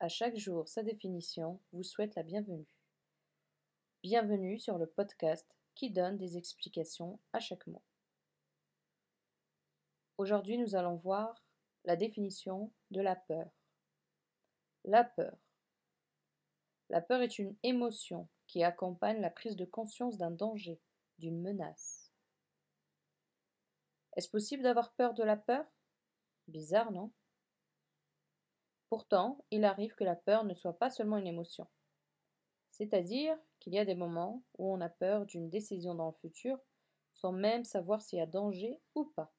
À chaque jour, sa définition vous souhaite la bienvenue. Bienvenue sur le podcast qui donne des explications à chaque mot. Aujourd'hui, nous allons voir la définition de la peur. La peur. La peur est une émotion qui accompagne la prise de conscience d'un danger, d'une menace. Est-ce possible d'avoir peur de la peur? Bizarre, non? Pourtant, il arrive que la peur ne soit pas seulement une émotion. C'est-à-dire qu'il y a des moments où on a peur d'une décision dans le futur sans même savoir s'il y a danger ou pas.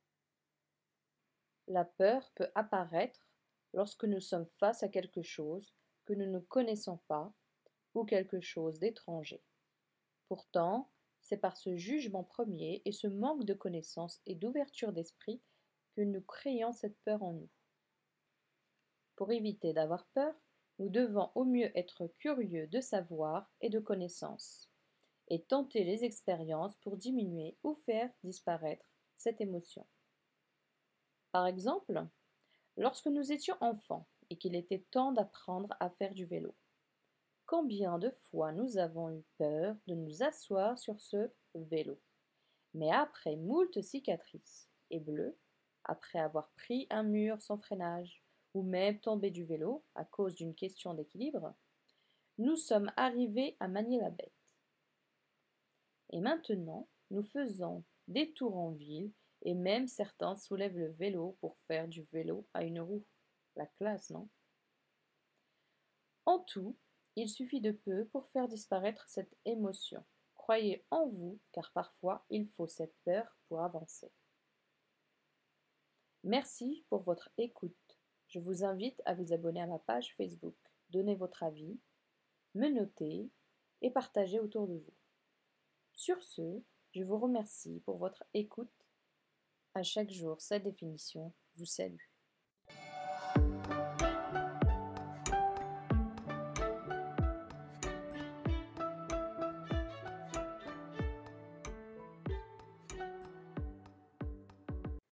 La peur peut apparaître lorsque nous sommes face à quelque chose que nous ne connaissons pas ou quelque chose d'étranger. Pourtant, c'est par ce jugement premier et ce manque de connaissance et d'ouverture d'esprit que nous créons cette peur en nous. Pour éviter d'avoir peur, nous devons au mieux être curieux de savoir et de connaissances, et tenter les expériences pour diminuer ou faire disparaître cette émotion. Par exemple, lorsque nous étions enfants et qu'il était temps d'apprendre à faire du vélo, combien de fois nous avons eu peur de nous asseoir sur ce vélo? Mais après moult cicatrices et bleues, après avoir pris un mur sans freinage, ou même tomber du vélo à cause d'une question d'équilibre, nous sommes arrivés à manier la bête. Et maintenant, nous faisons des tours en ville et même certains soulèvent le vélo pour faire du vélo à une roue. La classe, non? En tout, il suffit de peu pour faire disparaître cette émotion. Croyez en vous, car parfois il faut cette peur pour avancer. Merci pour votre écoute. Je vous invite à vous abonner à ma page Facebook, donner votre avis, me noter et partager autour de vous. Sur ce, je vous remercie pour votre écoute. À chaque jour, sa définition vous salue.